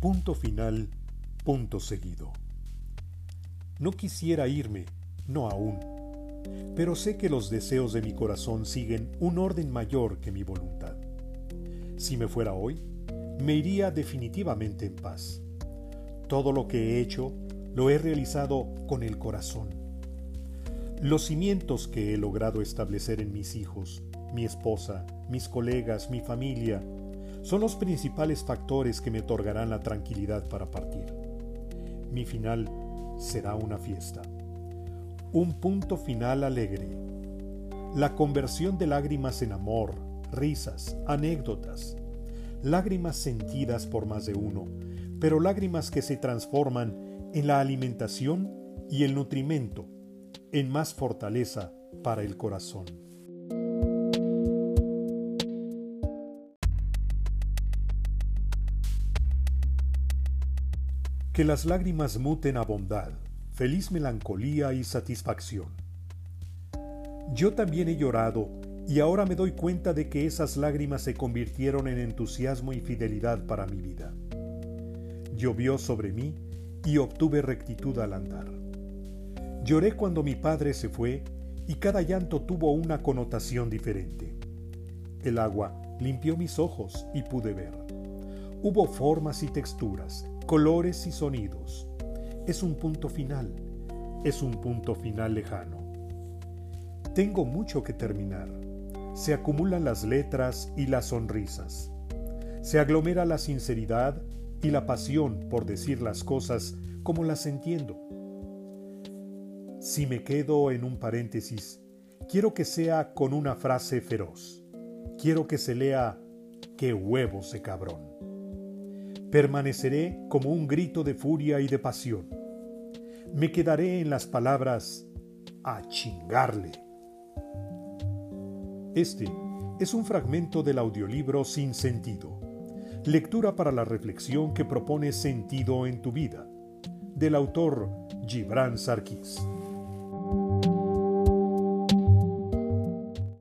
Punto final, punto seguido. No quisiera irme, no aún, pero sé que los deseos de mi corazón siguen un orden mayor que mi voluntad. Si me fuera hoy, me iría definitivamente en paz. Todo lo que he hecho lo he realizado con el corazón. Los cimientos que he logrado establecer en mis hijos, mi esposa, mis colegas, mi familia, son los principales factores que me otorgarán la tranquilidad para partir. Mi final será una fiesta. Un punto final alegre. La conversión de lágrimas en amor, risas, anécdotas. Lágrimas sentidas por más de uno, pero lágrimas que se transforman en la alimentación y el nutrimento, en más fortaleza para el corazón. Que las lágrimas muten a bondad, feliz melancolía y satisfacción. Yo también he llorado y ahora me doy cuenta de que esas lágrimas se convirtieron en entusiasmo y fidelidad para mi vida. Llovió sobre mí y obtuve rectitud al andar. Lloré cuando mi padre se fue y cada llanto tuvo una connotación diferente. El agua limpió mis ojos y pude ver. Hubo formas y texturas, colores y sonidos. Es un punto final, es un punto final lejano. Tengo mucho que terminar. Se acumulan las letras y las sonrisas. Se aglomera la sinceridad y la pasión por decir las cosas como las entiendo. Si me quedo en un paréntesis, quiero que sea con una frase feroz. Quiero que se lea, qué huevo ese cabrón permaneceré como un grito de furia y de pasión. Me quedaré en las palabras a chingarle. Este es un fragmento del audiolibro Sin Sentido, lectura para la reflexión que propone sentido en tu vida, del autor Gibran Sarkis.